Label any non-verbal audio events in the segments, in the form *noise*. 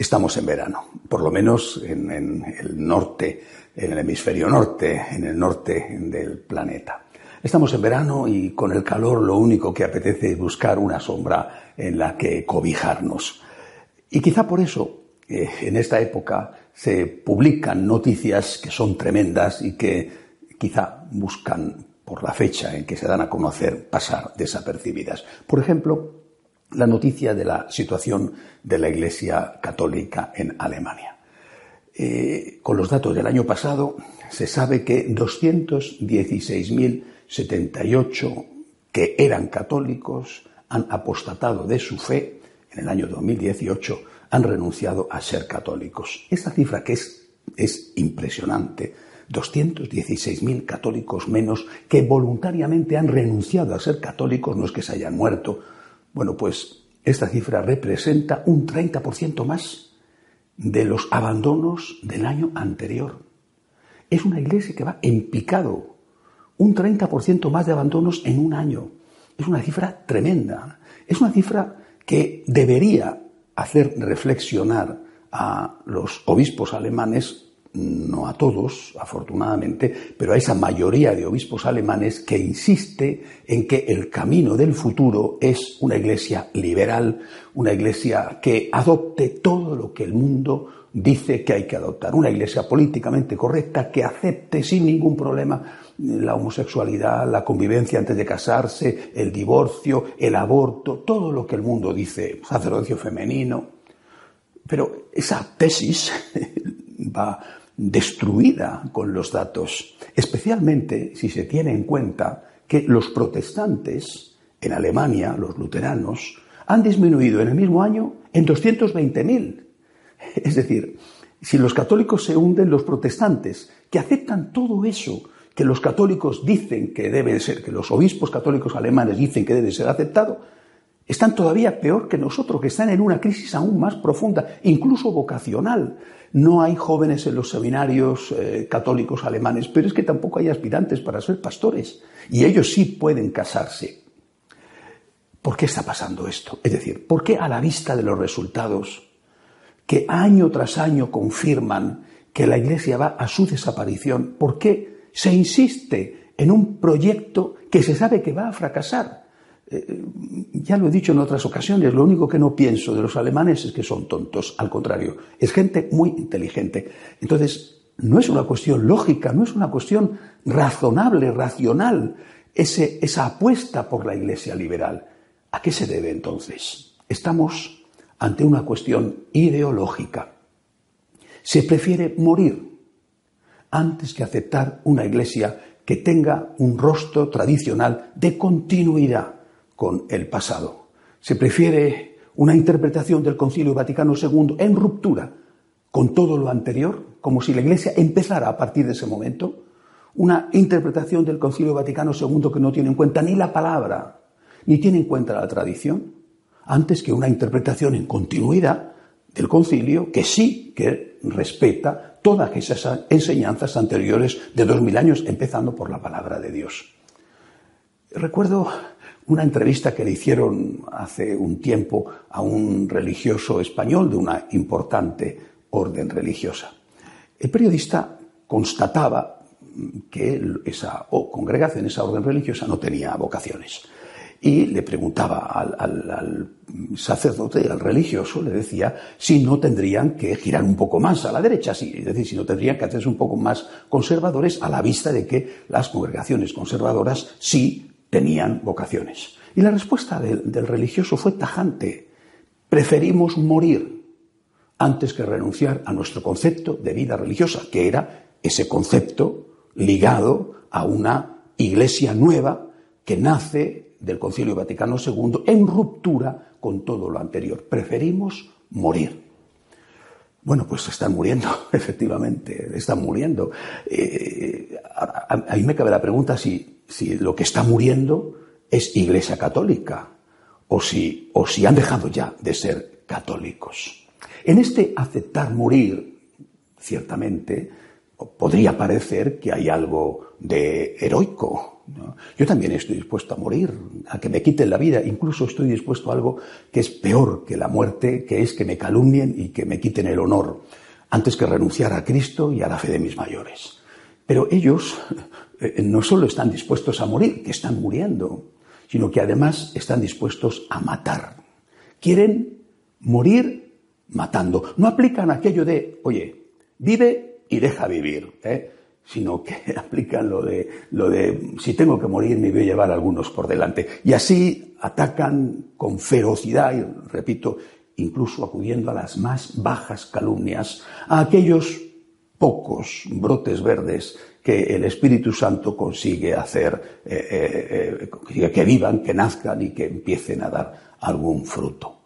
Estamos en verano, por lo menos en, el norte, en el hemisferio norte, en el norte del planeta. Estamos en verano y con el calor lo único que apetece es buscar una sombra en la que cobijarnos. Y quizá por eso eh, en esta época se publican noticias que son tremendas y que quizá buscan por la fecha en que se dan a conocer pasar desapercibidas. Por ejemplo, la noticia de la situación de la Iglesia Católica en Alemania. Eh, con los datos del año pasado, se sabe que 216.078 que eran católicos han apostatado de su fe en el año 2018, han renunciado a ser católicos. Esta cifra que es, es impresionante, 216.000 católicos menos que voluntariamente han renunciado a ser católicos, no es que se hayan muerto, bueno, pues esta cifra representa un 30% más de los abandonos del año anterior. Es una iglesia que va en picado. Un 30% más de abandonos en un año. Es una cifra tremenda. Es una cifra que debería hacer reflexionar a los obispos alemanes no a todos, afortunadamente, pero a esa mayoría de obispos alemanes que insiste en que el camino del futuro es una iglesia liberal, una iglesia que adopte todo lo que el mundo dice que hay que adoptar, una iglesia políticamente correcta que acepte sin ningún problema la homosexualidad, la convivencia antes de casarse, el divorcio, el aborto, todo lo que el mundo dice, sacerdocio femenino. Pero esa tesis *laughs* va destruida con los datos, especialmente si se tiene en cuenta que los protestantes en Alemania, los luteranos, han disminuido en el mismo año en 220.000. Es decir, si los católicos se hunden, los protestantes, que aceptan todo eso que los católicos dicen que debe ser, que los obispos católicos alemanes dicen que debe ser aceptado, están todavía peor que nosotros, que están en una crisis aún más profunda, incluso vocacional. No hay jóvenes en los seminarios eh, católicos alemanes, pero es que tampoco hay aspirantes para ser pastores. Y ellos sí pueden casarse. ¿Por qué está pasando esto? Es decir, ¿por qué a la vista de los resultados que año tras año confirman que la Iglesia va a su desaparición, por qué se insiste en un proyecto que se sabe que va a fracasar? Eh, ya lo he dicho en otras ocasiones, lo único que no pienso de los alemanes es que son tontos, al contrario, es gente muy inteligente. Entonces, no es una cuestión lógica, no es una cuestión razonable, racional, ese, esa apuesta por la Iglesia liberal. ¿A qué se debe entonces? Estamos ante una cuestión ideológica. Se prefiere morir antes que aceptar una Iglesia que tenga un rostro tradicional de continuidad con el pasado. Se prefiere una interpretación del Concilio Vaticano II en ruptura con todo lo anterior, como si la Iglesia empezara a partir de ese momento, una interpretación del Concilio Vaticano II que no tiene en cuenta ni la palabra, ni tiene en cuenta la tradición, antes que una interpretación en continuidad del concilio que sí que respeta todas esas enseñanzas anteriores de dos mil años, empezando por la palabra de Dios. Recuerdo una entrevista que le hicieron hace un tiempo a un religioso español de una importante orden religiosa. El periodista constataba que esa congregación, esa orden religiosa no tenía vocaciones. Y le preguntaba al, sacerdote, al religioso, le decía si no tendrían que girar un poco más a la derecha, es decir, si no tendrían que hacerse un poco más conservadores a la vista de que las congregaciones conservadoras sí tenían vocaciones. Y la respuesta del, religioso fue tajante. Preferimos morir antes que renunciar a nuestro concepto de vida religiosa, que era ese concepto ligado a una iglesia nueva que nace del Concilio Vaticano II en ruptura con todo lo anterior. Preferimos morir. Bueno, pues están muriendo, *laughs* efectivamente, están muriendo. Eh, a, mí me cabe la pregunta si, si, lo que está muriendo es Iglesia Católica o si, o si han dejado ya de ser católicos. En este aceptar morir, ciertamente, podría parecer que hay algo de heroico. Yo también estoy dispuesto a morir, a que me quiten la vida, incluso estoy dispuesto a algo que es peor que la muerte, que es que me calumnien y que me quiten el honor, antes que renunciar a Cristo y a la fe de mis mayores. Pero ellos *laughs* eh, no solo están dispuestos a morir, que están muriendo, sino que además están dispuestos a matar. Quieren morir matando. No aplican aquello de, oye, vive y deja vivir, ¿eh? Sino que *laughs* aplican lo de, lo de si tengo que morir me voy a llevar algunos por delante. Y así atacan con ferocidad, y repito, incluso acudiendo a las más bajas calumnias, a aquellos pocos brotes verdes que el Espíritu Santo consigue hacer, eh, eh, eh que vivan, que nazcan y que empiecen a dar algún fruto.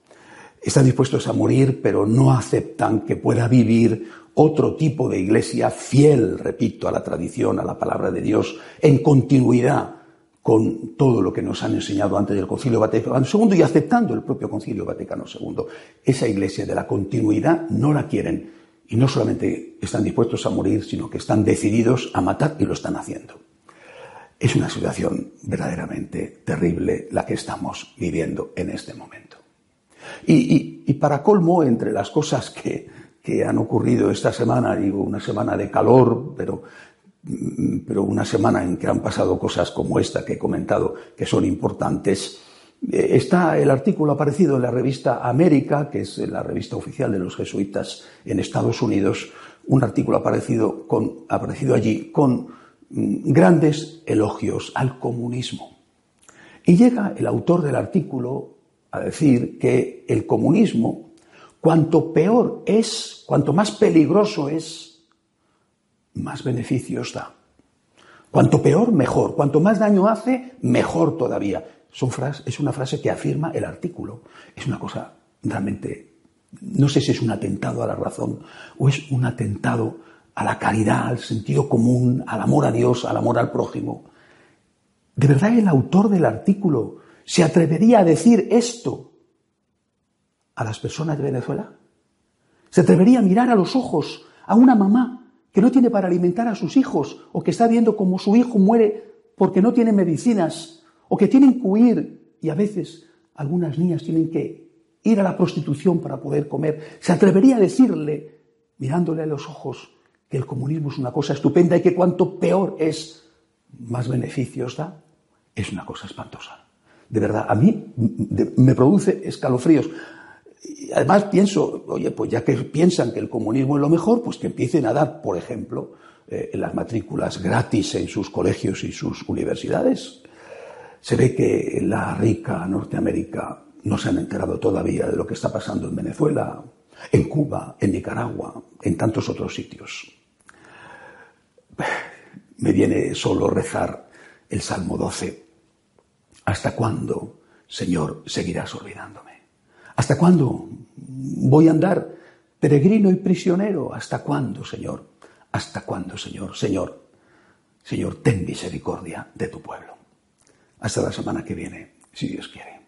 Están dispuestos a morir, pero no aceptan que pueda vivir otro tipo de iglesia fiel, repito, a la tradición, a la palabra de Dios, en continuidad con todo lo que nos han enseñado antes del Concilio Vaticano II y aceptando el propio Concilio Vaticano II. Esa iglesia de la continuidad no la quieren y no solamente están dispuestos a morir, sino que están decididos a matar y lo están haciendo. Es una situación verdaderamente terrible la que estamos viviendo en este momento. Y, para colmo, entre las cosas que, que han ocurrido esta semana, digo, una semana de calor, pero, pero una semana en que han pasado cosas como esta que he comentado, que son importantes. Eh, está el artículo aparecido en la revista América, que es la revista oficial de los jesuitas en Estados Unidos, un artículo aparecido, con, aparecido allí con mm, grandes elogios al comunismo. Y llega el autor del artículo a decir que el comunismo Cuanto peor es, cuanto más peligroso es, más beneficios da. Cuanto peor, mejor. Cuanto más daño hace, mejor todavía. es una frase que afirma el artículo. Es una cosa realmente, no sé si es un atentado a la razón o es un atentado a la caridad, al sentido común, al amor a Dios, al amor al prójimo. ¿De verdad el autor del artículo se atrevería a decir esto a las personas de Venezuela? ¿Se atrevería a mirar a los ojos a una mamá que no tiene para alimentar a sus hijos o que está viendo cómo su hijo muere porque no tiene medicinas o que tienen que huir y a veces algunas niñas tienen que ir a la prostitución para poder comer? ¿Se atrevería a decirle, mirándole a los ojos, que el comunismo es una cosa estupenda y que cuanto peor es, más beneficios da? Es una cosa espantosa. De verdad, a mí me produce escalofríos además pienso, oye, pues ya que piensan que el comunismo es lo mejor, pues que empiecen a dar, por ejemplo, eh, las matrículas gratis en sus colegios y sus universidades. Se ve que la rica Norteamérica no se han enterado todavía de lo que está pasando en Venezuela, en Cuba, en Nicaragua, en tantos otros sitios. Me viene solo rezar el Salmo 12. ¿Hasta cuándo, Señor, seguirás olvidándome? ¿Hasta cuándo voy a andar peregrino y prisionero? ¿Hasta cuándo, Señor? ¿Hasta cuándo, Señor? Señor, Señor, ten misericordia de tu pueblo. Hasta la semana que viene, si Dios quiere.